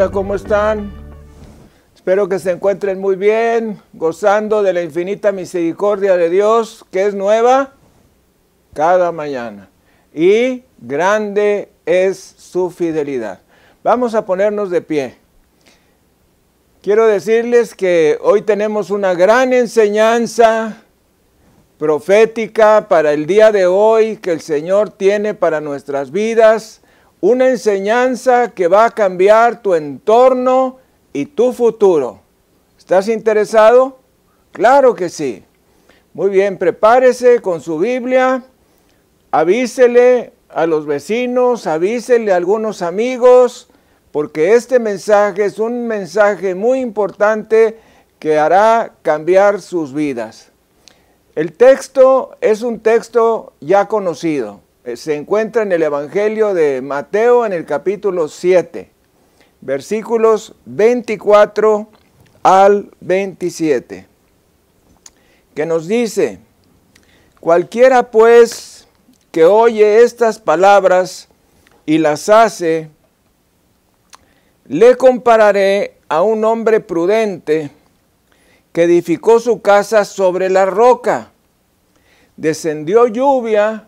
Hola, ¿cómo están? Espero que se encuentren muy bien, gozando de la infinita misericordia de Dios, que es nueva cada mañana. Y grande es su fidelidad. Vamos a ponernos de pie. Quiero decirles que hoy tenemos una gran enseñanza profética para el día de hoy que el Señor tiene para nuestras vidas, una enseñanza que va a cambiar tu entorno y tu futuro. ¿Estás interesado? Claro que sí. Muy bien, prepárese con su Biblia, avísele a los vecinos, avísele a algunos amigos, porque este mensaje es un mensaje muy importante que hará cambiar sus vidas. El texto es un texto ya conocido. Eh, se encuentra en el Evangelio de Mateo en el capítulo 7, versículos 24 al 27, que nos dice, cualquiera pues que oye estas palabras y las hace, le compararé a un hombre prudente que edificó su casa sobre la roca. Descendió lluvia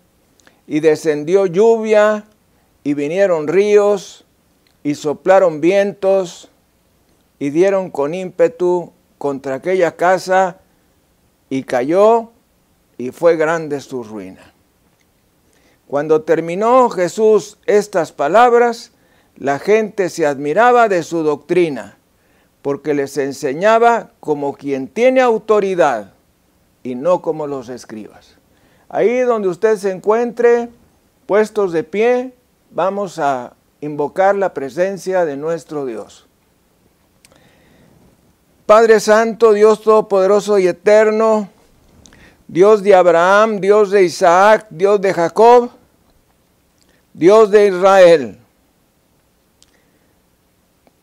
y descendió lluvia y vinieron ríos y soplaron vientos y dieron con ímpetu contra aquella casa y cayó y fue grande su ruina. Cuando terminó Jesús estas palabras, la gente se admiraba de su doctrina, porque les enseñaba como quien tiene autoridad y no como los escribas. Ahí donde usted se encuentre, puestos de pie, vamos a invocar la presencia de nuestro Dios. Padre Santo, Dios Todopoderoso y Eterno, Dios de Abraham, Dios de Isaac, Dios de Jacob, Dios de Israel.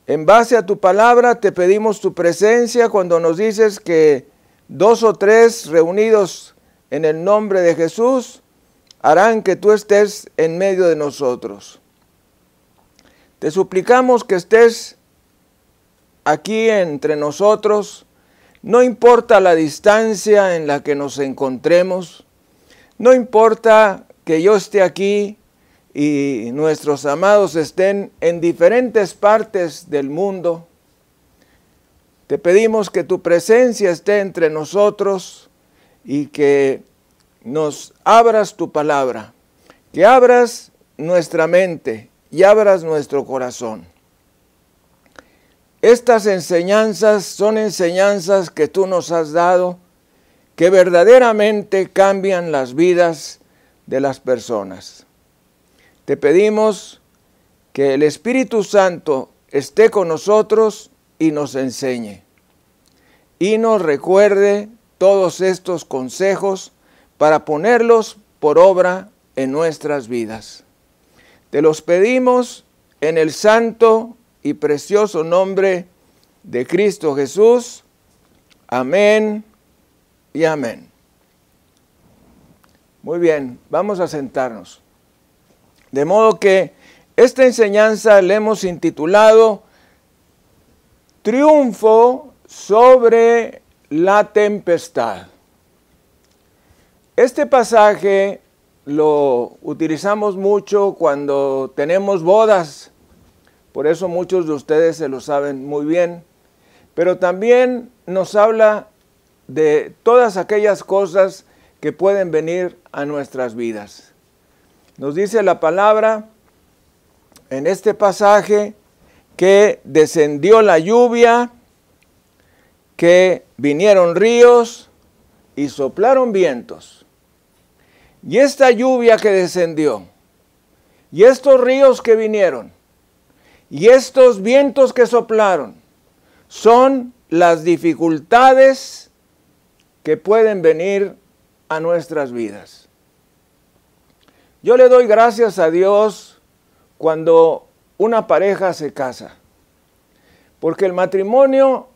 En base a tu palabra te pedimos tu presencia cuando nos dices que dos o tres reunidos en el nombre de Jesús harán que tú estés en medio de nosotros. Te suplicamos que estés aquí entre nosotros, no importa la distancia en la que nos encontremos, no importa que yo esté aquí y nuestros amados estén en diferentes partes del mundo. Te pedimos que tu presencia esté entre nosotros y que nos abras tu palabra, que abras nuestra mente y abras nuestro corazón. Estas enseñanzas son enseñanzas que tú nos has dado, que verdaderamente cambian las vidas de las personas. Te pedimos que el Espíritu Santo esté con nosotros y nos enseñe y nos recuerde todos estos consejos para ponerlos por obra en nuestras vidas. Te los pedimos en el santo y precioso nombre de Cristo Jesús. Amén y amén. Muy bien, vamos a sentarnos. De modo que esta enseñanza le hemos intitulado Triunfo sobre la tempestad. Este pasaje lo utilizamos mucho cuando tenemos bodas, por eso muchos de ustedes se lo saben muy bien, pero también nos habla de todas aquellas cosas que pueden venir a nuestras vidas. Nos dice la palabra en este pasaje que descendió la lluvia, que vinieron ríos y soplaron vientos. Y esta lluvia que descendió, y estos ríos que vinieron, Y estos vientos que soplaron son las dificultades que pueden venir a nuestras vidas. Yo le doy gracias a Dios cuando una pareja se casa, porque el matrimonio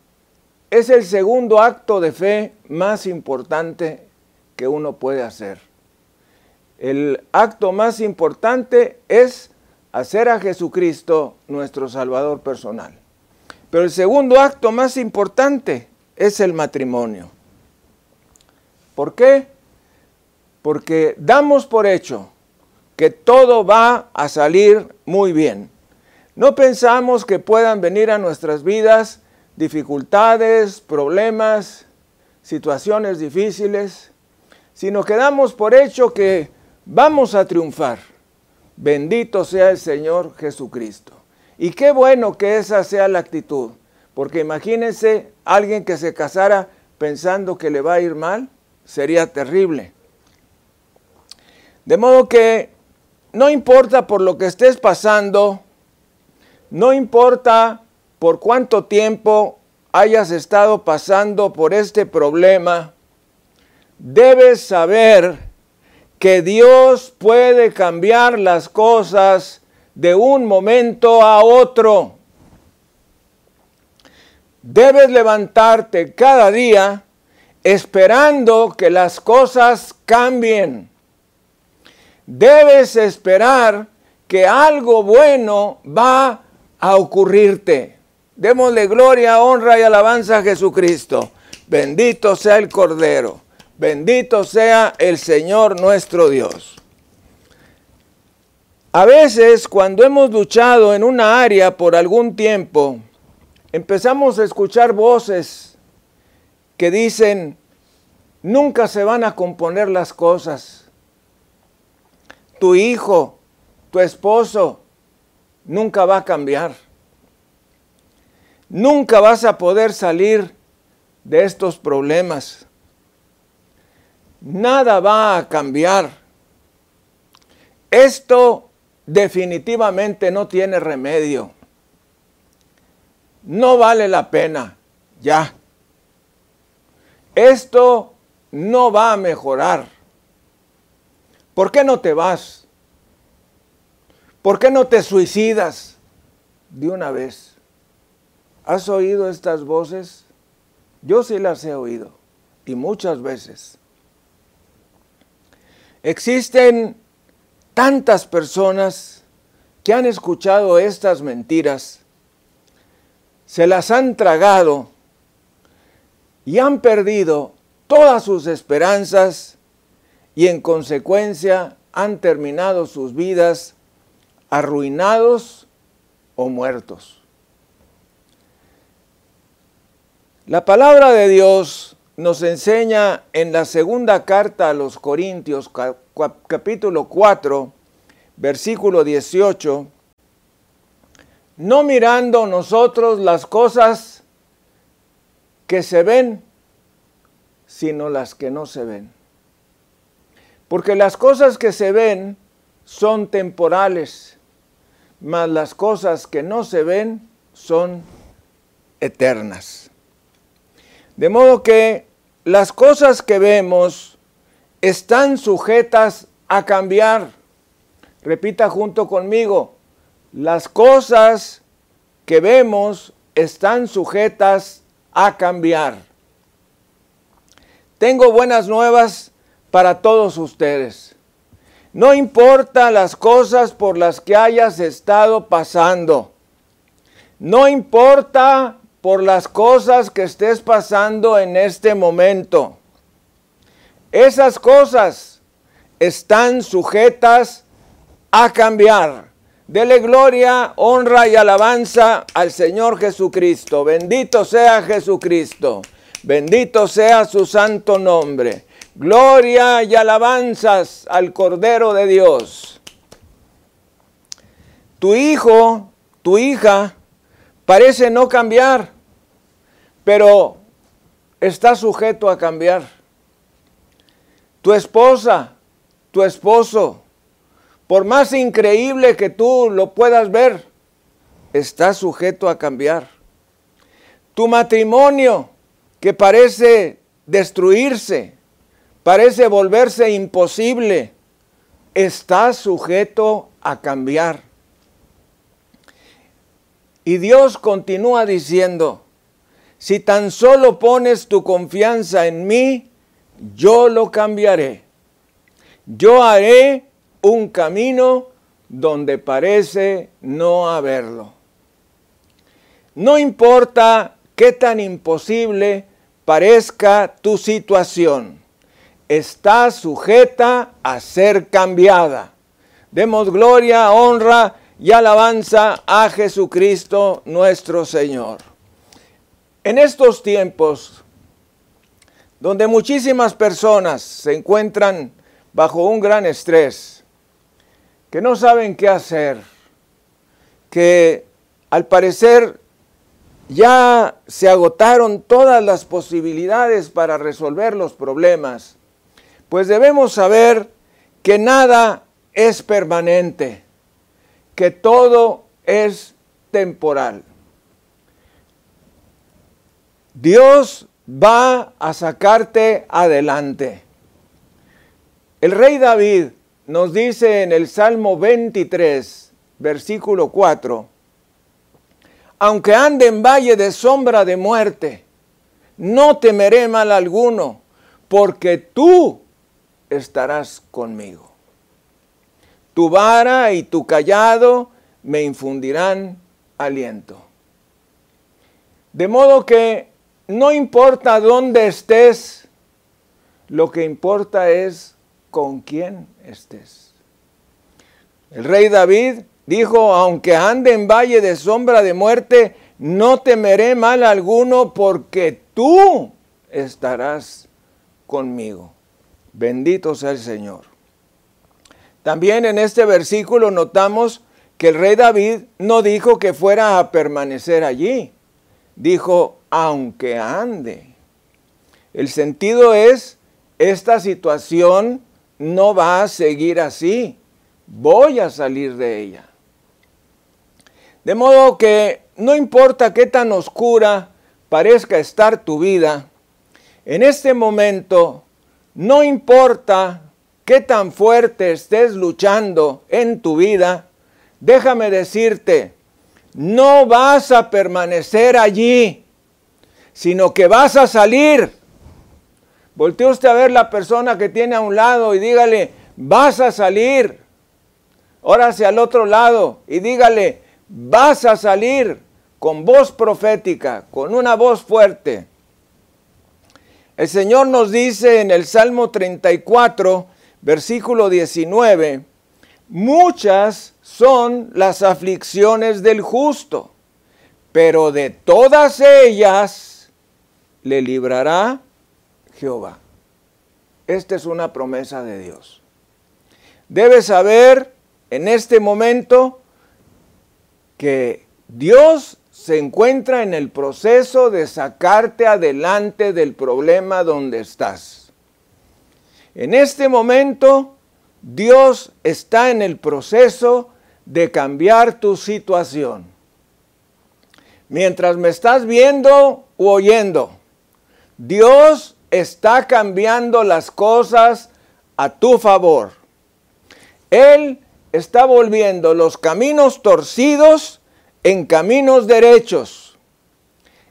es el segundo acto de fe más importante que uno puede hacer. El acto más importante es hacer a Jesucristo nuestro Salvador personal. Pero el segundo acto más importante es el matrimonio. ¿Por qué? Porque damos por hecho que todo va a salir muy bien. No pensamos que puedan venir a nuestras vidas dificultades, problemas, situaciones difíciles, sino que damos por hecho que vamos a triunfar. Bendito sea el Señor Jesucristo. Y qué bueno que esa sea la actitud, porque imagínense alguien que se casara pensando que le va a ir mal, sería terrible. De modo que no importa por lo que estés pasando, no importa por cuánto tiempo hayas estado pasando por este problema, debes saber que Dios puede cambiar las cosas de un momento a otro. Debes levantarte cada día esperando que las cosas cambien. Debes esperar que algo bueno va a ocurrirte. Démosle gloria, honra y alabanza a Jesucristo. Bendito sea el Cordero. Bendito sea el Señor nuestro Dios. A veces cuando hemos luchado en una área por algún tiempo, empezamos a escuchar voces que dicen, nunca se van a componer las cosas. Tu hijo, tu esposo, nunca va a cambiar. Nunca vas a poder salir de estos problemas nada va a cambiar. Esto definitivamente no tiene remedio. No vale la pena, ya. Esto no va a mejorar. ¿Por qué no te vas? ¿Por qué no te suicidas de una vez? ¿Has oído estas voces? Yo sí las he oído y muchas veces. Existen tantas personas que han escuchado estas mentiras, se las han tragado y han perdido todas sus esperanzas y en consecuencia han terminado sus vidas arruinados o muertos. La palabra de Dios nos enseña en la segunda carta a los Corintios, capítulo 4, versículo 18, no mirando nosotros las cosas que se ven, sino las que no se ven. Porque las cosas que se ven son temporales, mas las cosas que no se ven son eternas. De modo que las cosas que vemos están sujetas a cambiar. Repita junto conmigo, las cosas que vemos están sujetas a cambiar. Tengo buenas nuevas para todos ustedes. No importa las cosas por las que hayas estado pasando. No importa por las cosas que estés pasando en este momento. Esas cosas están sujetas a cambiar. Dele gloria, honra y alabanza al Señor Jesucristo. Bendito sea Jesucristo. Bendito sea su santo nombre. Gloria y alabanzas al Cordero de Dios. Tu hijo, tu hija, parece no cambiar pero está sujeto a cambiar. Tu esposa, tu esposo, por más increíble que tú lo puedas ver, está sujeto a cambiar. Tu matrimonio, que parece destruirse, parece volverse imposible, está sujeto a cambiar. Y Dios continúa diciendo, si tan solo pones tu confianza en mí, yo lo cambiaré. Yo haré un camino donde parece no haberlo. No importa qué tan imposible parezca tu situación, está sujeta a ser cambiada. Demos gloria, honra y alabanza a Jesucristo nuestro Señor. En estos tiempos, donde muchísimas personas se encuentran bajo un gran estrés, que no saben qué hacer, que al parecer ya se agotaron todas las posibilidades para resolver los problemas, pues debemos saber que nada es permanente, que todo es temporal. Dios va a sacarte adelante. El rey David nos dice en el Salmo 23, versículo 4, aunque ande en valle de sombra de muerte, no temeré mal alguno, porque tú estarás conmigo. Tu vara y tu callado me infundirán aliento. De modo que no importa dónde estés, lo que importa es con quién estés. El rey David Dijo, aunque ande en valle de sombra de muerte, no temeré mal alguno porque tú estarás conmigo. Bendito sea el Señor. También en este versículo notamos que el rey David no dijo que fuera a permanecer allí. Dijo, aunque ande. El sentido es, esta situación no va a seguir así. Voy a salir de ella. De modo que no importa qué tan oscura parezca estar tu vida, en este momento no importa qué tan fuerte estés luchando en tu vida, déjame decirte, no vas a permanecer allí, sino que vas a salir. Voltee usted a ver la persona que tiene a un lado y dígale, vas a salir. Ahora hacia el otro lado y dígale, vas a salir con voz profética, con una voz fuerte. El Señor nos dice en el Salmo 34, versículo 19, muchas son las aflicciones del justo, pero de todas ellas le librará Jehová. Esta es una promesa de Dios. Debes saber en este momento que Dios se encuentra en el proceso de sacarte adelante del problema donde estás. En este momento, Dios está en el proceso de cambiar tu situación. Mientras me estás viendo u oyendo, Dios está cambiando las cosas a tu favor. Él está volviendo los caminos torcidos en caminos derechos.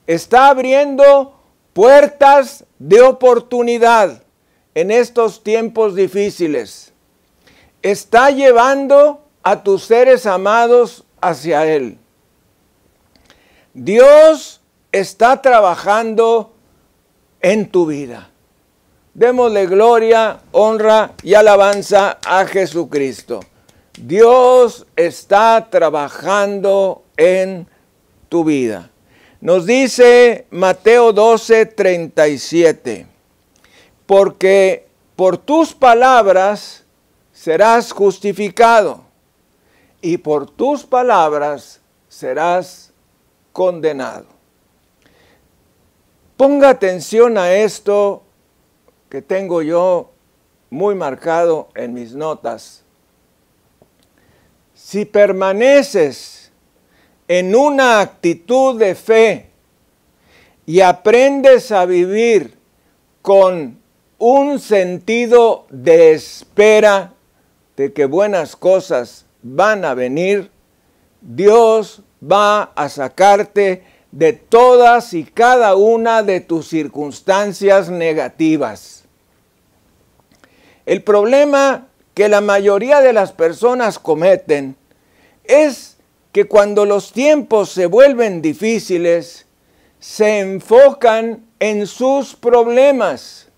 Está abriendo puertas de oportunidad en estos tiempos difíciles. Está llevando a tus seres amados hacia Él. Dios está trabajando en tu vida. Démosle gloria, honra y alabanza a Jesucristo. Dios está trabajando en tu vida. Nos dice Mateo 12, 37, porque por tus palabras serás justificado y por tus palabras serás condenado. Ponga atención a esto que tengo yo muy marcado en mis notas si permaneces en una actitud de fe y aprendes a vivir con un sentido de espera de que buenas cosas van a venir, Dios va a sacarte de todas y cada una de tus circunstancias negativas. El problema que la mayoría de las personas cometen es que cuando los tiempos se vuelven difíciles, se enfocan en sus problemas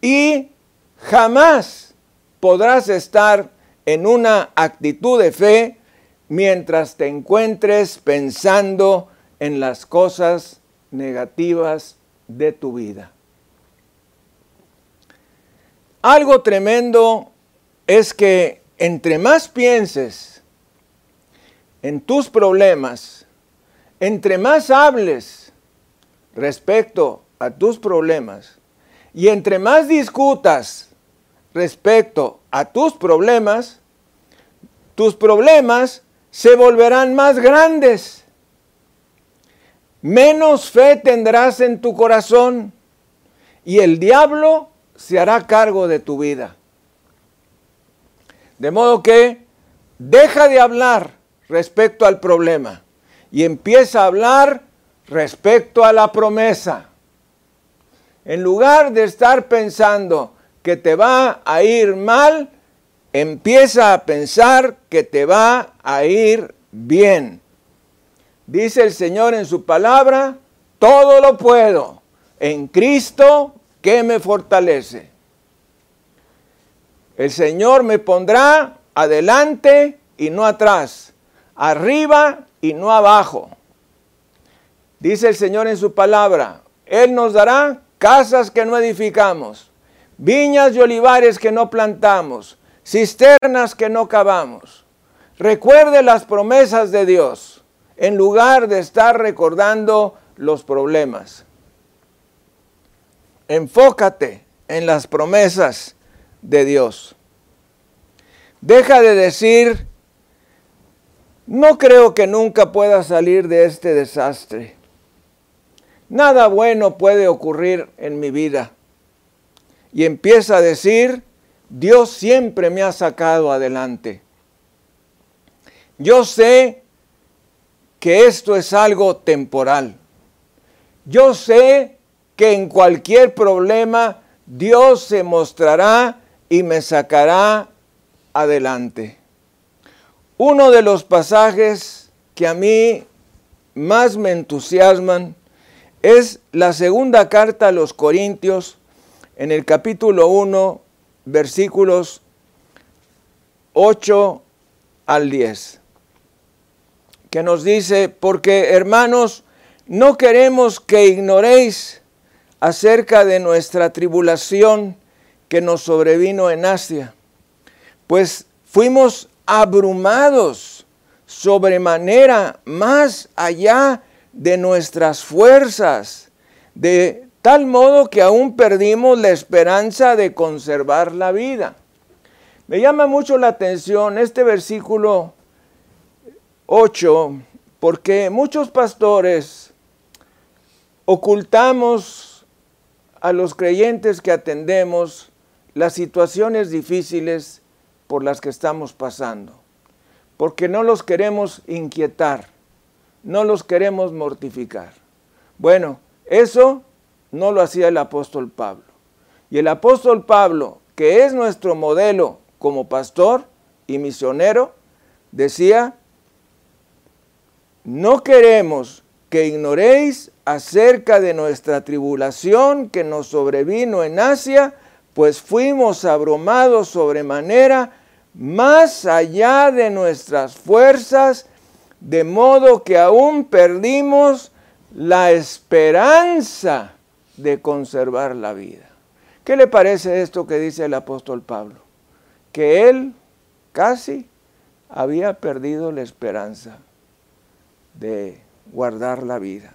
y jamás podrás estar en una actitud de fe mientras te encuentres pensando en las cosas negativas de tu vida. Algo tremendo es que entre más pienses en tus problemas, entre más hables respecto a tus problemas y entre más discutas respecto a tus problemas, tus problemas se volverán más grandes. Menos fe tendrás en tu corazón y el diablo se hará cargo de tu vida. De modo que deja de hablar respecto al problema y empieza a hablar respecto a la promesa. En lugar de estar pensando que te va a ir mal, empieza a pensar que te va a ir bien. Dice el Señor en su palabra, todo lo puedo en Cristo que me fortalece. El Señor me pondrá adelante y no atrás, arriba y no abajo. Dice el Señor en su palabra, Él nos dará casas que no edificamos, viñas y olivares que no plantamos, cisternas que no cavamos. Recuerde las promesas de Dios en lugar de estar recordando los problemas. Enfócate en las promesas de Dios. Deja de decir, no creo que nunca pueda salir de este desastre. Nada bueno puede ocurrir en mi vida. Y empieza a decir, Dios siempre me ha sacado adelante. Yo sé que esto es algo temporal. Yo sé que en cualquier problema Dios se mostrará y me sacará adelante. Uno de los pasajes que a mí más me entusiasman es la segunda carta a los Corintios en el capítulo 1, versículos 8 al 10, que nos dice, porque hermanos, no queremos que ignoréis acerca de nuestra tribulación que nos sobrevino en Asia, pues fuimos abrumados sobremanera más allá de nuestras fuerzas, de tal modo que aún perdimos la esperanza de conservar la vida. Me llama mucho la atención este versículo 8, porque muchos pastores ocultamos a los creyentes que atendemos las situaciones difíciles por las que estamos pasando, porque no los queremos inquietar, no los queremos mortificar. Bueno, eso no lo hacía el apóstol Pablo. Y el apóstol Pablo, que es nuestro modelo como pastor y misionero, decía, no queremos que ignoréis acerca de nuestra tribulación que nos sobrevino en Asia, pues fuimos abrumados sobremanera, más allá de nuestras fuerzas, de modo que aún perdimos la esperanza de conservar la vida. ¿Qué le parece esto que dice el apóstol Pablo? Que él casi había perdido la esperanza de guardar la vida.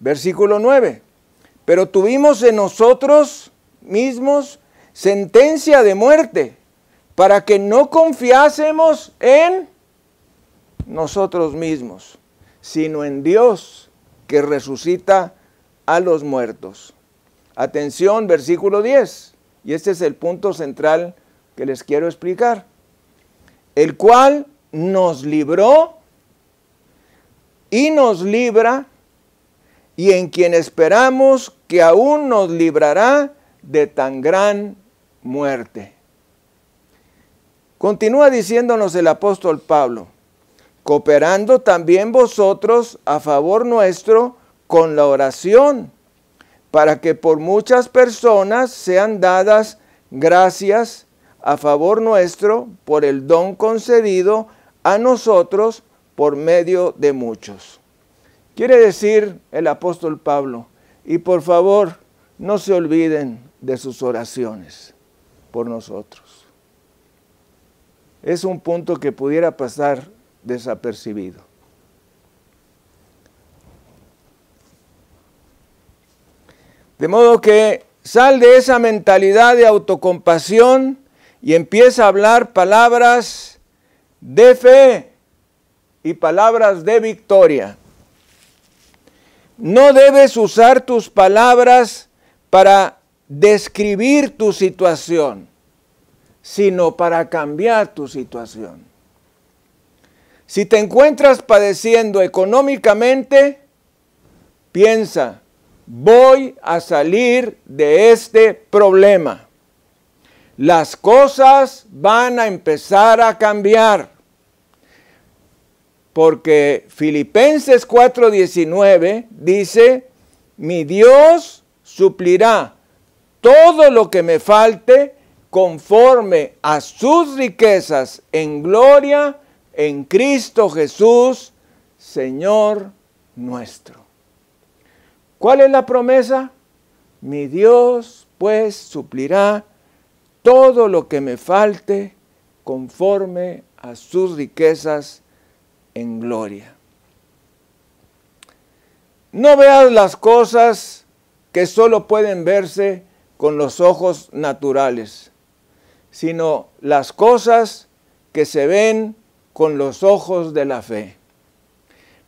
Versículo 9. Pero tuvimos en nosotros mismos sentencia de muerte para que no confiásemos en nosotros mismos, sino en Dios que resucita a los muertos. Atención, versículo 10. Y este es el punto central que les quiero explicar. El cual nos libró y nos libra y en quien esperamos que aún nos librará de tan gran muerte. Continúa diciéndonos el apóstol Pablo, cooperando también vosotros a favor nuestro con la oración, para que por muchas personas sean dadas gracias a favor nuestro por el don concedido a nosotros por medio de muchos. Quiere decir el apóstol Pablo, y por favor no se olviden de sus oraciones por nosotros. Es un punto que pudiera pasar desapercibido. De modo que sal de esa mentalidad de autocompasión y empieza a hablar palabras de fe y palabras de victoria. No debes usar tus palabras para describir tu situación, sino para cambiar tu situación. Si te encuentras padeciendo económicamente, piensa, voy a salir de este problema. Las cosas van a empezar a cambiar. Porque Filipenses 4:19 dice, mi Dios suplirá todo lo que me falte conforme a sus riquezas en gloria en Cristo Jesús, Señor nuestro. ¿Cuál es la promesa? Mi Dios pues suplirá todo lo que me falte conforme a sus riquezas en gloria. No veas las cosas que solo pueden verse con los ojos naturales, sino las cosas que se ven con los ojos de la fe.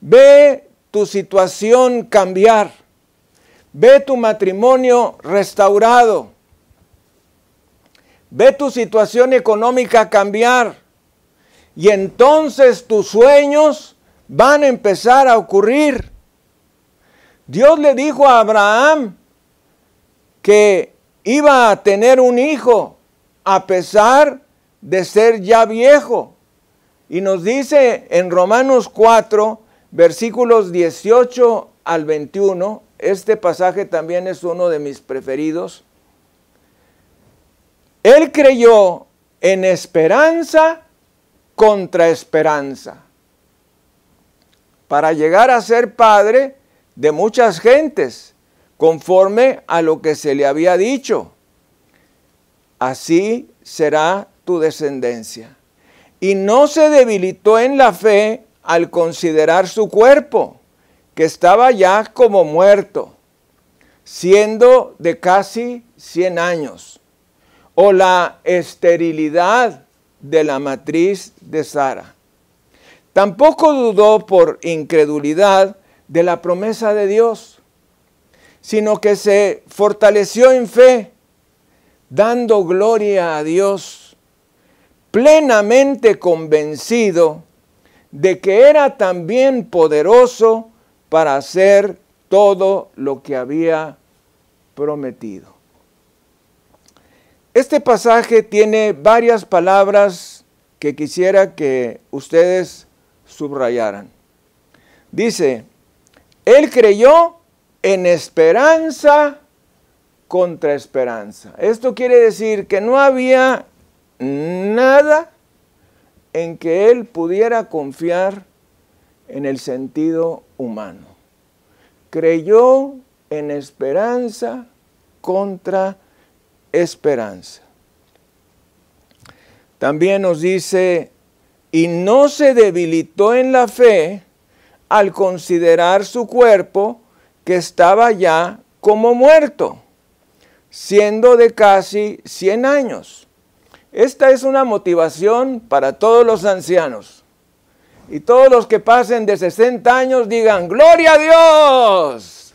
Ve tu situación cambiar, ve tu matrimonio restaurado, ve tu situación económica cambiar y entonces tus sueños van a empezar a ocurrir. Dios le dijo a Abraham que iba a tener un hijo a pesar de ser ya viejo. Y nos dice en Romanos 4, versículos 18 al 21, este pasaje también es uno de mis preferidos. Él creyó en esperanza contra esperanza para llegar a ser padre de muchas gentes conforme a lo que se le había dicho. Así será tu descendencia. Y no se debilitó en la fe al considerar su cuerpo, que estaba ya como muerto, siendo de casi 100 años, o la esterilidad de la matriz de Sara. Tampoco dudó por incredulidad de la promesa de Dios sino que se fortaleció en fe, dando gloria a Dios, plenamente convencido de que era también poderoso para hacer todo lo que había prometido. Este pasaje tiene varias palabras que quisiera que ustedes subrayaran. Dice, él creyó en esperanza contra esperanza. Esto quiere decir que no había nada en que él pudiera confiar en el sentido humano. Creyó en esperanza contra esperanza. También nos dice, y no se debilitó en la fe al considerar su cuerpo que estaba ya como muerto, siendo de casi 100 años. Esta es una motivación para todos los ancianos. Y todos los que pasen de 60 años digan, gloria a Dios.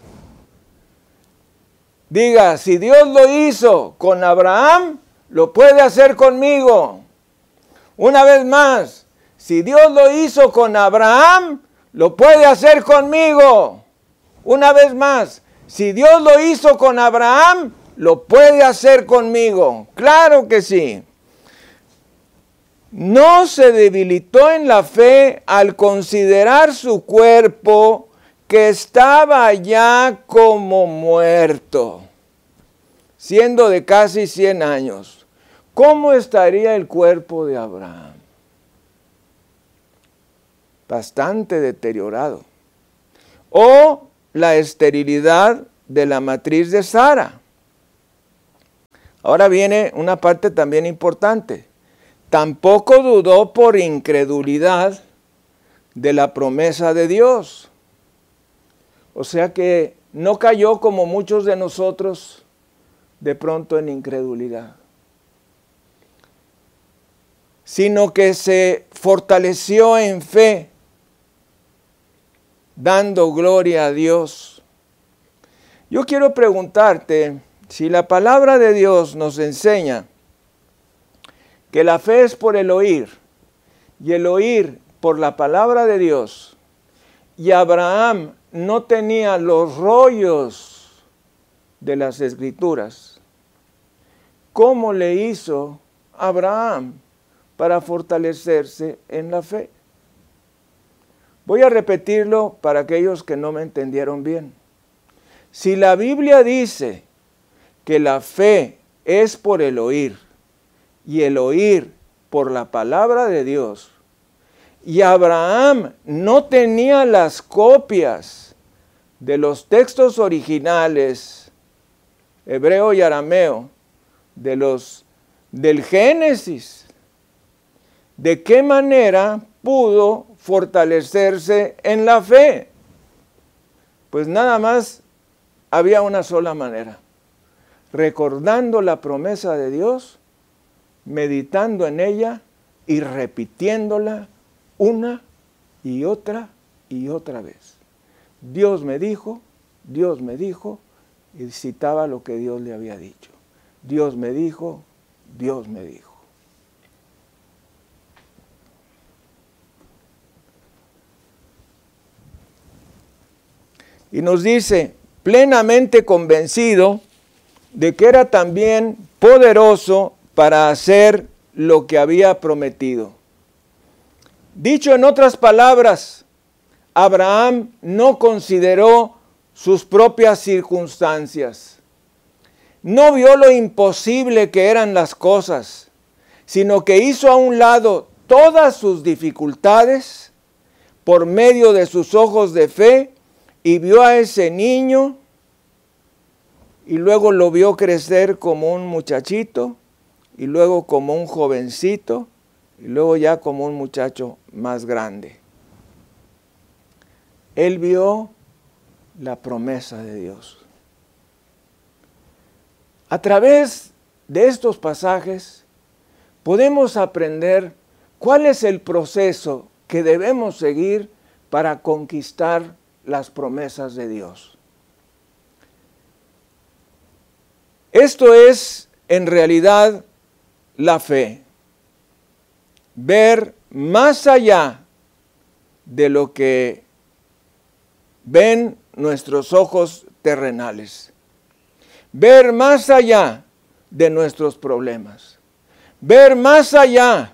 Diga, si Dios lo hizo con Abraham, lo puede hacer conmigo. Una vez más, si Dios lo hizo con Abraham, lo puede hacer conmigo. Una vez más, si Dios lo hizo con Abraham, lo puede hacer conmigo. Claro que sí. No se debilitó en la fe al considerar su cuerpo que estaba ya como muerto, siendo de casi 100 años. ¿Cómo estaría el cuerpo de Abraham? Bastante deteriorado. O la esterilidad de la matriz de Sara. Ahora viene una parte también importante. Tampoco dudó por incredulidad de la promesa de Dios. O sea que no cayó como muchos de nosotros de pronto en incredulidad, sino que se fortaleció en fe dando gloria a Dios. Yo quiero preguntarte si la palabra de Dios nos enseña que la fe es por el oír y el oír por la palabra de Dios, y Abraham no tenía los rollos de las escrituras, ¿cómo le hizo Abraham para fortalecerse en la fe? Voy a repetirlo para aquellos que no me entendieron bien. Si la Biblia dice que la fe es por el oír y el oír por la palabra de Dios, y Abraham no tenía las copias de los textos originales, hebreo y arameo, de los del Génesis, ¿de qué manera pudo fortalecerse en la fe? Pues nada más había una sola manera, recordando la promesa de Dios, meditando en ella y repitiéndola una y otra y otra vez. Dios me dijo, Dios me dijo, y citaba lo que Dios le había dicho. Dios me dijo, Dios me dijo. Y nos dice, plenamente convencido de que era también poderoso para hacer lo que había prometido. Dicho en otras palabras, Abraham no consideró sus propias circunstancias. No vio lo imposible que eran las cosas, sino que hizo a un lado todas sus dificultades por medio de sus ojos de fe y vio a ese niño y luego lo vio crecer como un muchachito y luego como un jovencito y luego ya como un muchacho más grande. Él vio la promesa de Dios. A través de estos pasajes podemos aprender cuál es el proceso que debemos seguir para conquistar las promesas de Dios. Esto es en realidad la fe. Ver más allá de lo que ven nuestros ojos terrenales. Ver más allá de nuestros problemas. Ver más allá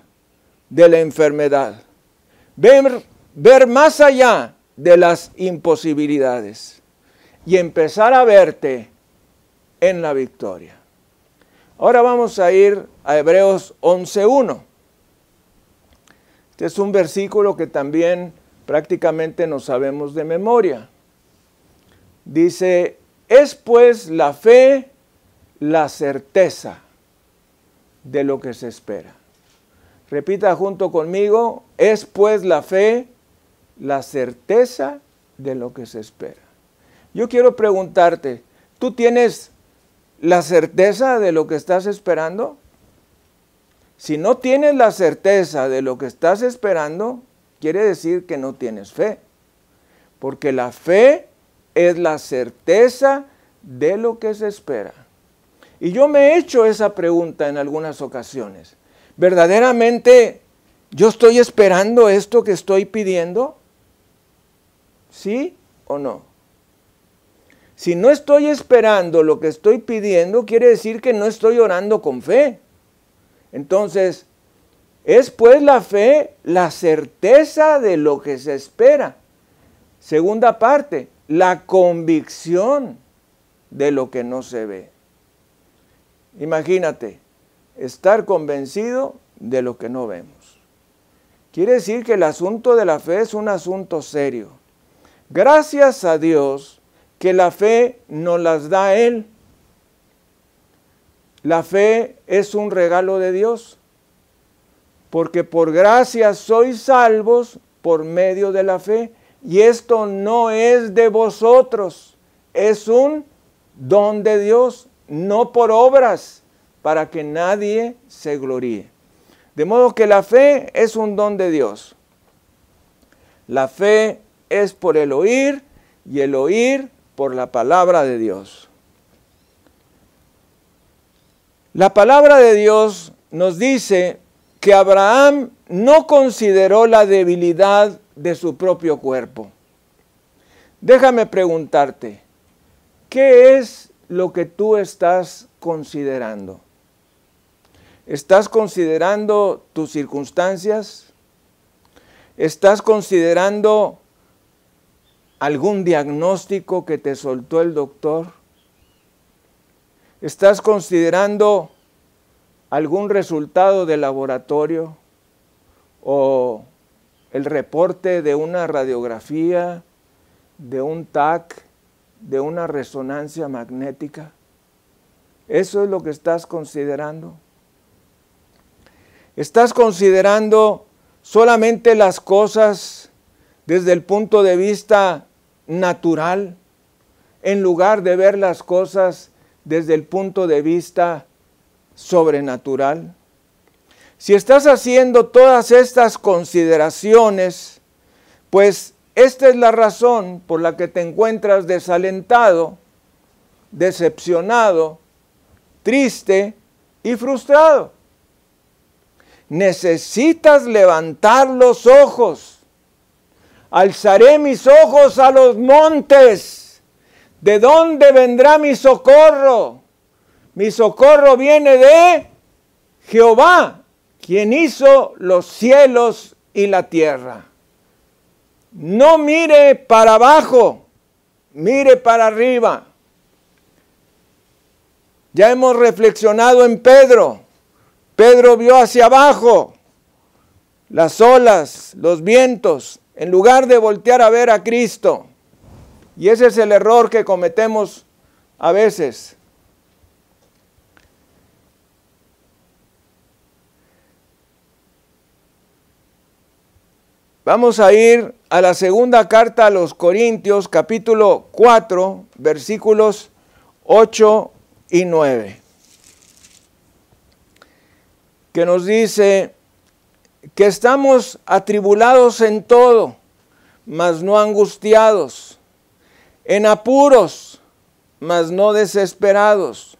de la enfermedad. Ver, ver más allá de las imposibilidades y empezar a verte en la victoria. Ahora vamos a ir a Hebreos 11.1. Este es un versículo que también prácticamente no sabemos de memoria. Dice, es pues la fe la certeza de lo que se espera. Repita junto conmigo, es pues la fe la certeza de lo que se espera. Yo quiero preguntarte, ¿tú tienes la certeza de lo que estás esperando? Si no tienes la certeza de lo que estás esperando, quiere decir que no tienes fe. Porque la fe es la certeza de lo que se espera. Y yo me he hecho esa pregunta en algunas ocasiones. ¿Verdaderamente yo estoy esperando esto que estoy pidiendo? ¿Sí o no? Si no estoy esperando lo que estoy pidiendo, quiere decir que no estoy orando con fe. Entonces, es pues la fe la certeza de lo que se espera. Segunda parte, la convicción de lo que no se ve. Imagínate, estar convencido de lo que no vemos. Quiere decir que el asunto de la fe es un asunto serio. Gracias a Dios que la fe nos las da Él. La fe es un regalo de Dios, porque por gracia sois salvos por medio de la fe. Y esto no es de vosotros, es un don de Dios, no por obras, para que nadie se gloríe. De modo que la fe es un don de Dios. La fe es por el oír y el oír por la palabra de Dios. La palabra de Dios nos dice que Abraham no consideró la debilidad de su propio cuerpo. Déjame preguntarte, ¿qué es lo que tú estás considerando? ¿Estás considerando tus circunstancias? ¿Estás considerando algún diagnóstico que te soltó el doctor? ¿Estás considerando algún resultado de laboratorio o el reporte de una radiografía, de un TAC, de una resonancia magnética? ¿Eso es lo que estás considerando? ¿Estás considerando solamente las cosas desde el punto de vista natural en lugar de ver las cosas desde el punto de vista sobrenatural? Si estás haciendo todas estas consideraciones, pues esta es la razón por la que te encuentras desalentado, decepcionado, triste y frustrado. Necesitas levantar los ojos. Alzaré mis ojos a los montes. ¿De dónde vendrá mi socorro? Mi socorro viene de Jehová, quien hizo los cielos y la tierra. No mire para abajo, mire para arriba. Ya hemos reflexionado en Pedro. Pedro vio hacia abajo las olas, los vientos, en lugar de voltear a ver a Cristo. Y ese es el error que cometemos a veces. Vamos a ir a la segunda carta a los Corintios, capítulo 4, versículos 8 y 9, que nos dice que estamos atribulados en todo, mas no angustiados, en apuros, mas no desesperados,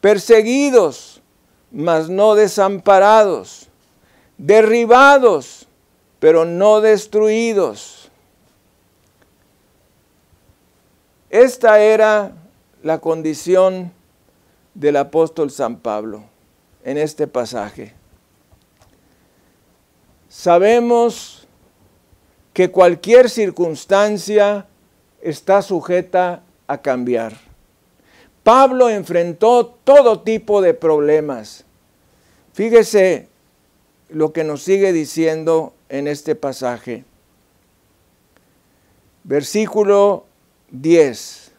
perseguidos, mas no desamparados, derribados, pero no destruidos. Esta era la condición del apóstol San Pablo en este pasaje. Sabemos que cualquier circunstancia está sujeta a cambiar. Pablo enfrentó todo tipo de problemas. Fíjese lo que nos sigue diciendo en este pasaje. Versículo 10.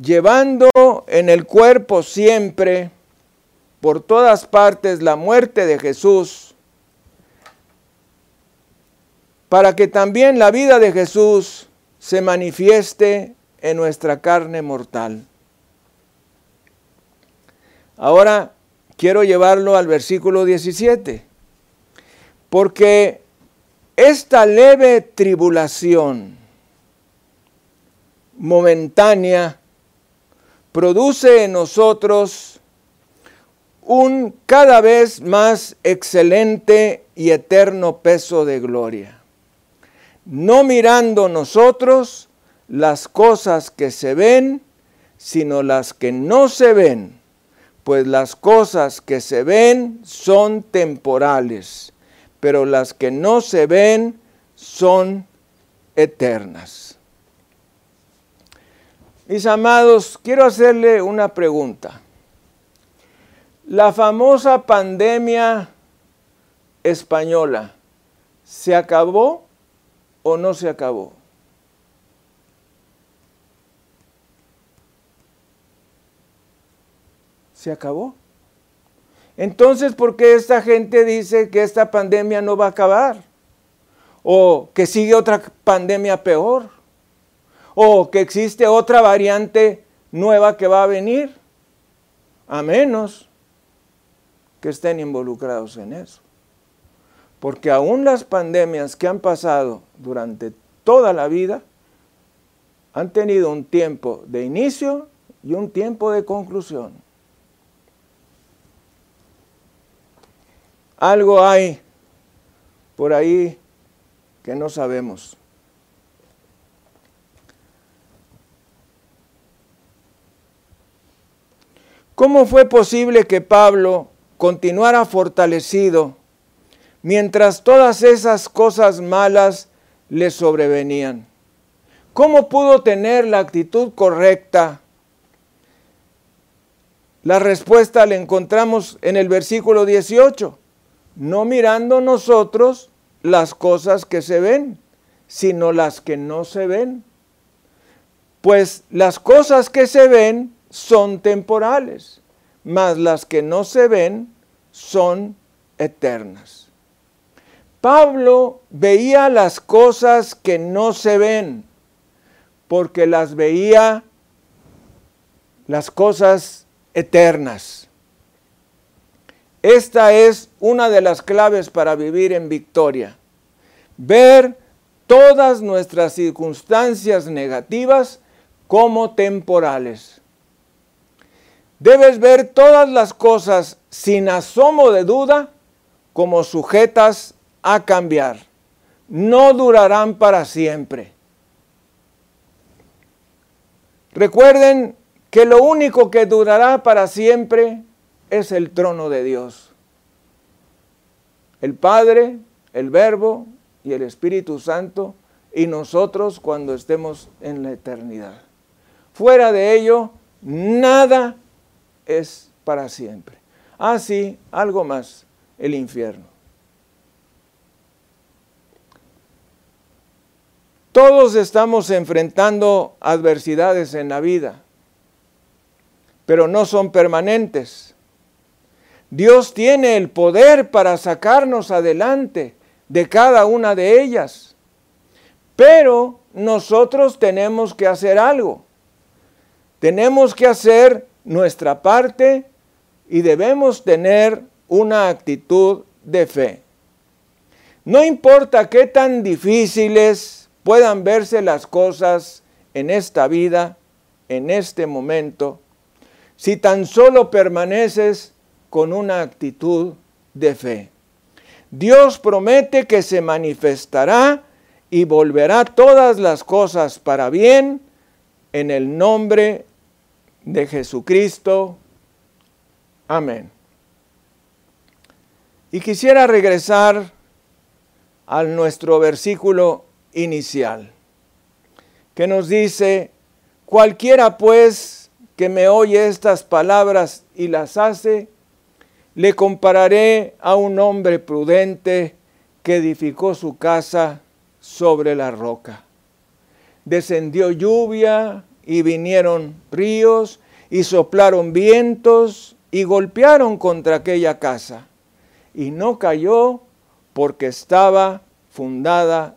Llevando en el cuerpo siempre, por todas partes, la muerte de Jesús, para que también la vida de Jesús se manifieste en nuestra carne mortal. Ahora quiero llevarlo al versículo 17, porque esta leve tribulación momentánea produce en nosotros un cada vez más excelente y eterno peso de gloria, no mirando nosotros las cosas que se ven, sino las que no se ven, pues las cosas que se ven son temporales, pero las que no se ven son eternas. Mis amados, quiero hacerle una pregunta. La famosa pandemia española, ¿se acabó o no se acabó? Se acabó. Entonces, ¿por qué esta gente dice que esta pandemia no va a acabar? O que sigue otra pandemia peor. O que existe otra variante nueva que va a venir. A menos que estén involucrados en eso. Porque aún las pandemias que han pasado durante toda la vida han tenido un tiempo de inicio y un tiempo de conclusión. Algo hay por ahí que no sabemos. ¿Cómo fue posible que Pablo continuara fortalecido mientras todas esas cosas malas le sobrevenían. ¿Cómo pudo tener la actitud correcta? La respuesta la encontramos en el versículo 18. No mirando nosotros las cosas que se ven, sino las que no se ven. Pues las cosas que se ven son temporales mas las que no se ven son eternas. Pablo veía las cosas que no se ven, porque las veía las cosas eternas. Esta es una de las claves para vivir en victoria. Ver todas nuestras circunstancias negativas como temporales. Debes ver todas las cosas sin asomo de duda como sujetas a cambiar. No durarán para siempre. Recuerden que lo único que durará para siempre es el trono de Dios. El Padre, el Verbo y el Espíritu Santo y nosotros cuando estemos en la eternidad. Fuera de ello, nada es para siempre. Así, ah, algo más, el infierno. Todos estamos enfrentando adversidades en la vida, pero no son permanentes. Dios tiene el poder para sacarnos adelante de cada una de ellas, pero nosotros tenemos que hacer algo. Tenemos que hacer nuestra parte y debemos tener una actitud de fe. No importa qué tan difíciles puedan verse las cosas en esta vida, en este momento, si tan solo permaneces con una actitud de fe. Dios promete que se manifestará y volverá todas las cosas para bien en el nombre de Jesucristo. Amén. Y quisiera regresar a nuestro versículo inicial, que nos dice, cualquiera pues que me oye estas palabras y las hace, le compararé a un hombre prudente que edificó su casa sobre la roca. Descendió lluvia, y vinieron ríos y soplaron vientos y golpearon contra aquella casa. Y no cayó porque estaba fundada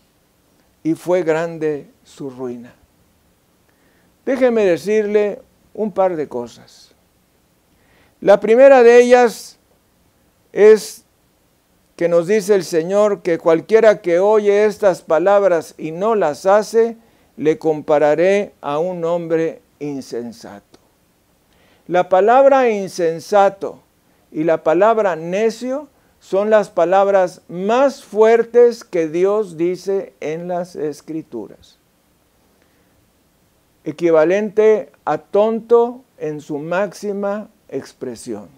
y fue grande su ruina. Déjeme decirle un par de cosas. La primera de ellas es que nos dice el Señor que cualquiera que oye estas palabras y no las hace, le compararé a un hombre insensato. La palabra insensato y la palabra necio son las palabras más fuertes que Dios dice en las escrituras. Equivalente a tonto en su máxima expresión.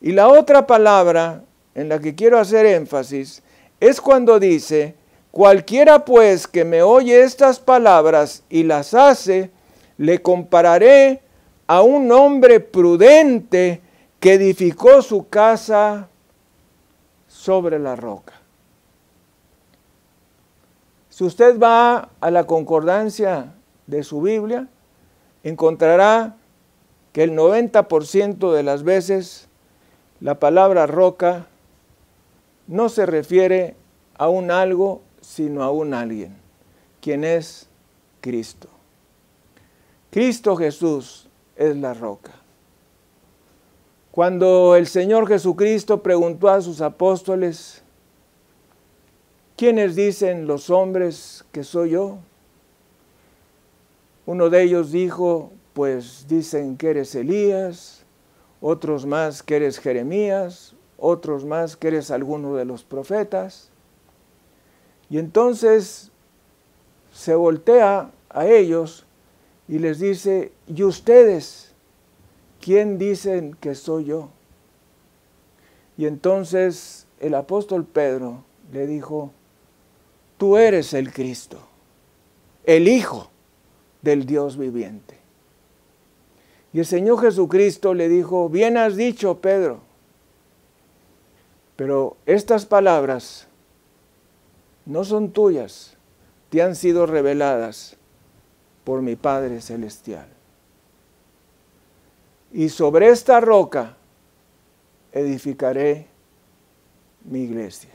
Y la otra palabra en la que quiero hacer énfasis es cuando dice, cualquiera pues que me oye estas palabras y las hace, le compararé a un hombre prudente que edificó su casa sobre la roca. Si usted va a la concordancia de su Biblia, encontrará que el 90% de las veces la palabra roca no se refiere a un algo, sino a un alguien, quien es Cristo. Cristo Jesús es la roca. Cuando el Señor Jesucristo preguntó a sus apóstoles, ¿quiénes dicen los hombres que soy yo? Uno de ellos dijo, pues dicen que eres Elías, otros más que eres Jeremías, otros más que eres alguno de los profetas. Y entonces se voltea a ellos y les dice, ¿y ustedes? ¿Quién dicen que soy yo? Y entonces el apóstol Pedro le dijo, tú eres el Cristo, el Hijo del Dios viviente. Y el Señor Jesucristo le dijo, bien has dicho, Pedro, pero estas palabras no son tuyas, te han sido reveladas por mi Padre Celestial y sobre esta roca edificaré mi iglesia.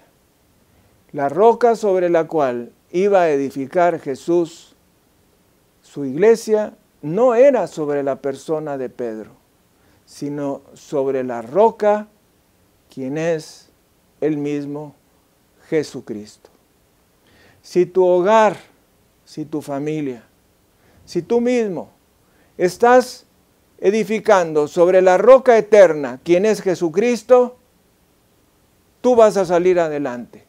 La roca sobre la cual iba a edificar Jesús su iglesia no era sobre la persona de Pedro, sino sobre la roca, quien es el mismo Jesucristo. Si tu hogar, si tu familia, si tú mismo estás edificando sobre la roca eterna, quien es Jesucristo, tú vas a salir adelante.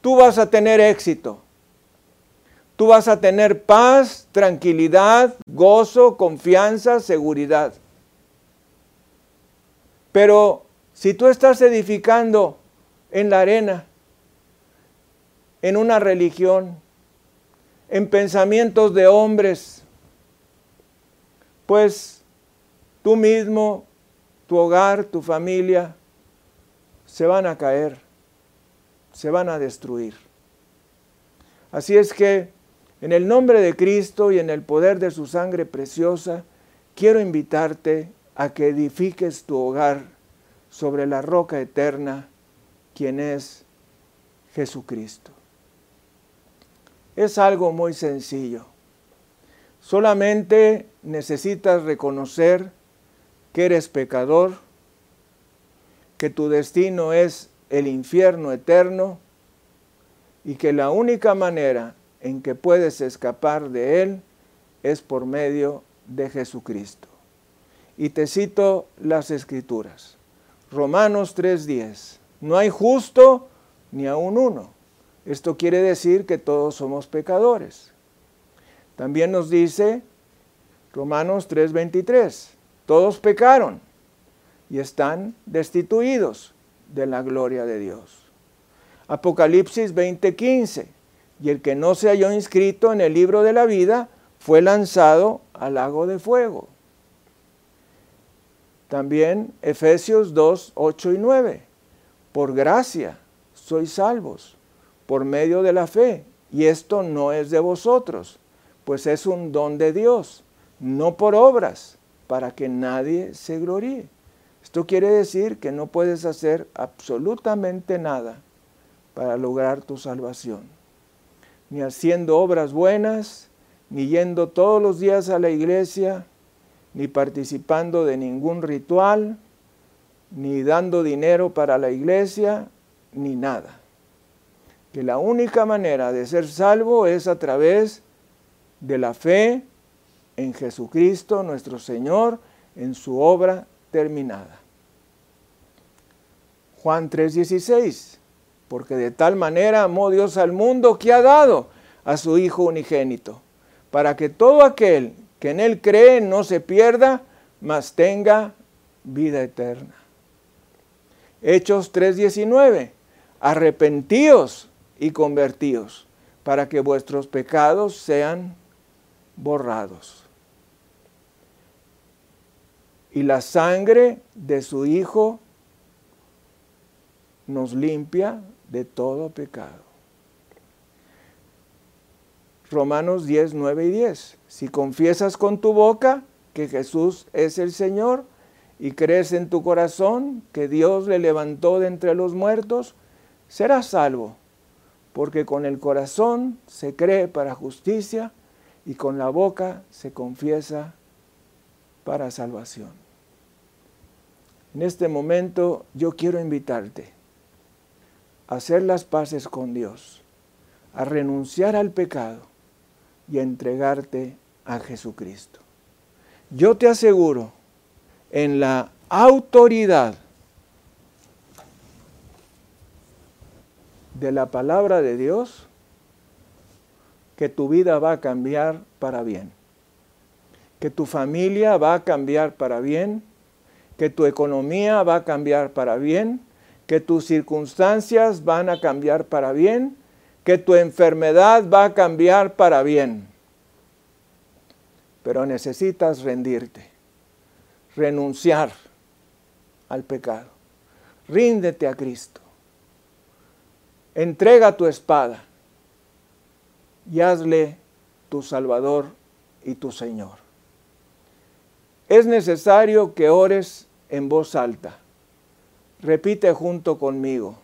Tú vas a tener éxito. Tú vas a tener paz, tranquilidad, gozo, confianza, seguridad. Pero si tú estás edificando en la arena, en una religión, en pensamientos de hombres, pues tú mismo, tu hogar, tu familia, se van a caer, se van a destruir. Así es que, en el nombre de Cristo y en el poder de su sangre preciosa, quiero invitarte a que edifiques tu hogar sobre la roca eterna, quien es Jesucristo. Es algo muy sencillo. Solamente necesitas reconocer que eres pecador, que tu destino es el infierno eterno y que la única manera en que puedes escapar de él es por medio de Jesucristo. Y te cito las escrituras. Romanos 3:10. No hay justo ni aun uno. Esto quiere decir que todos somos pecadores. También nos dice Romanos 3:23. Todos pecaron y están destituidos de la gloria de Dios. Apocalipsis 20:15. Y el que no se halló inscrito en el libro de la vida fue lanzado al lago de fuego. También Efesios 2, 8 y 9. Por gracia sois salvos por medio de la fe. Y esto no es de vosotros, pues es un don de Dios, no por obras, para que nadie se gloríe. Esto quiere decir que no puedes hacer absolutamente nada para lograr tu salvación. Ni haciendo obras buenas, ni yendo todos los días a la iglesia, ni participando de ningún ritual, ni dando dinero para la iglesia, ni nada. Que la única manera de ser salvo es a través de la fe en Jesucristo nuestro Señor, en su obra terminada. Juan 3:16, porque de tal manera amó Dios al mundo que ha dado a su Hijo unigénito, para que todo aquel que en Él cree no se pierda, mas tenga vida eterna. Hechos 3:19, arrepentíos y convertíos, para que vuestros pecados sean borrados. Y la sangre de su Hijo nos limpia de todo pecado. Romanos 10, 9 y 10. Si confiesas con tu boca que Jesús es el Señor y crees en tu corazón que Dios le levantó de entre los muertos, serás salvo, porque con el corazón se cree para justicia y con la boca se confiesa para salvación. En este momento yo quiero invitarte hacer las paces con Dios, a renunciar al pecado y a entregarte a Jesucristo. Yo te aseguro, en la autoridad de la palabra de Dios, que tu vida va a cambiar para bien, que tu familia va a cambiar para bien, que tu economía va a cambiar para bien, que tus circunstancias van a cambiar para bien, que tu enfermedad va a cambiar para bien. Pero necesitas rendirte, renunciar al pecado. Ríndete a Cristo. Entrega tu espada y hazle tu Salvador y tu Señor. Es necesario que ores en voz alta Repite junto conmigo.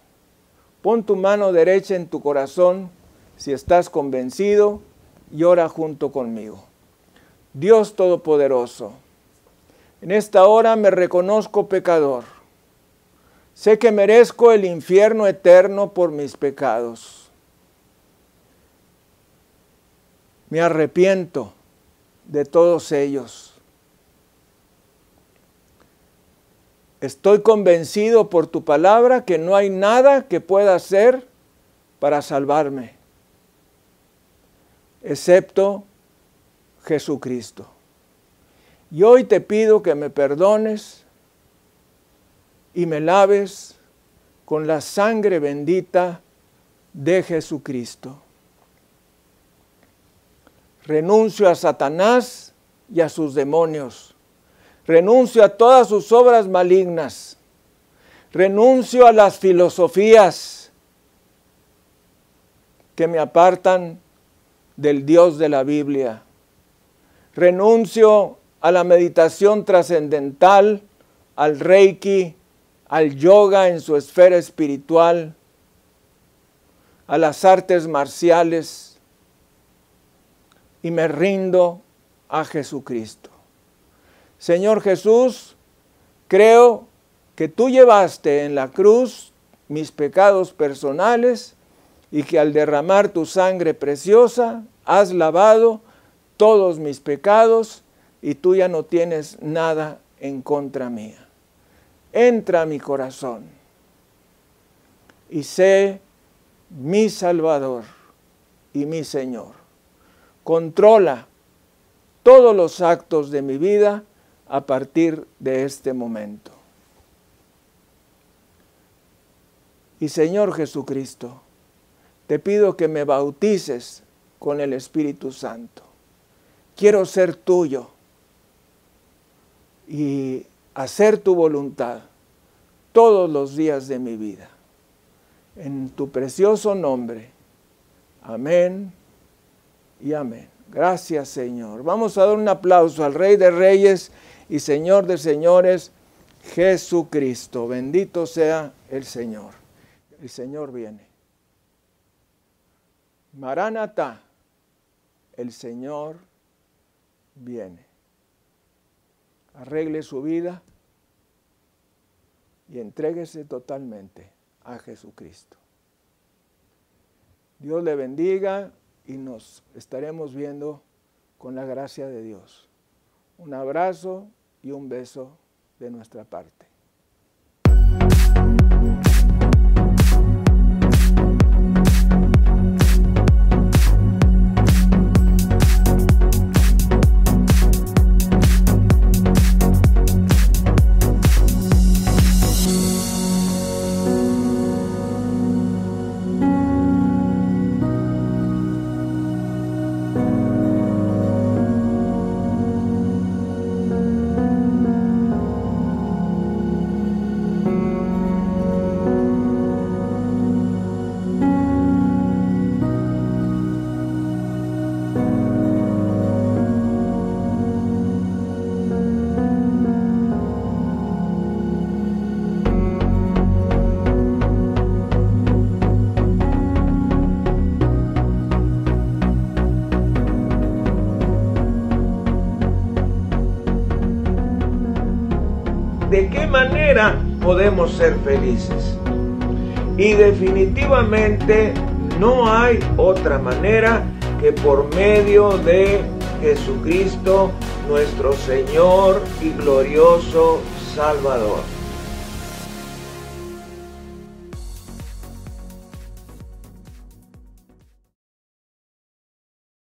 Pon tu mano derecha en tu corazón si estás convencido y ora junto conmigo. Dios Todopoderoso, en esta hora me reconozco pecador. Sé que merezco el infierno eterno por mis pecados. Me arrepiento de todos ellos Estoy convencido por tu palabra que no hay nada que pueda hacer para salvarme, excepto Jesucristo. Y hoy te pido que me perdones y me laves con la sangre bendita de Jesucristo. Renuncio a Satanás y a sus demonios Renuncio a todas sus obras malignas. Renuncio a las filosofías que me apartan del Dios de la Biblia. Renuncio a la meditación trascendental, al reiki, al yoga en su esfera espiritual, a las artes marciales y me rindo a Jesucristo. Señor Jesús, creo que tú llevaste en la cruz mis pecados personales y que al derramar tu sangre preciosa has lavado todos mis pecados y tú ya no tienes nada en contra mía. Entra a mi corazón y sé mi Salvador y mi Señor. Controla todos los actos de mi vida a partir de este momento. Y Señor Jesucristo, te pido que me bautices con el Espíritu Santo. Quiero ser tuyo y hacer tu voluntad todos los días de mi vida. En tu precioso nombre, Amén y amén. Gracias Señor. Vamos a dar un aplauso al Rey de Reyes y Señor de Señores, Jesucristo. Bendito sea el Señor. El Señor viene. Maranatá, el Señor viene. Arregle su vida y entréguese totalmente a Jesucristo. Dios le bendiga y nos estaremos viendo con la gracia de Dios. Un abrazo y un beso de nuestra parte. Podemos ser felices. Y definitivamente no hay otra manera que por medio de Jesucristo, nuestro Señor y glorioso Salvador.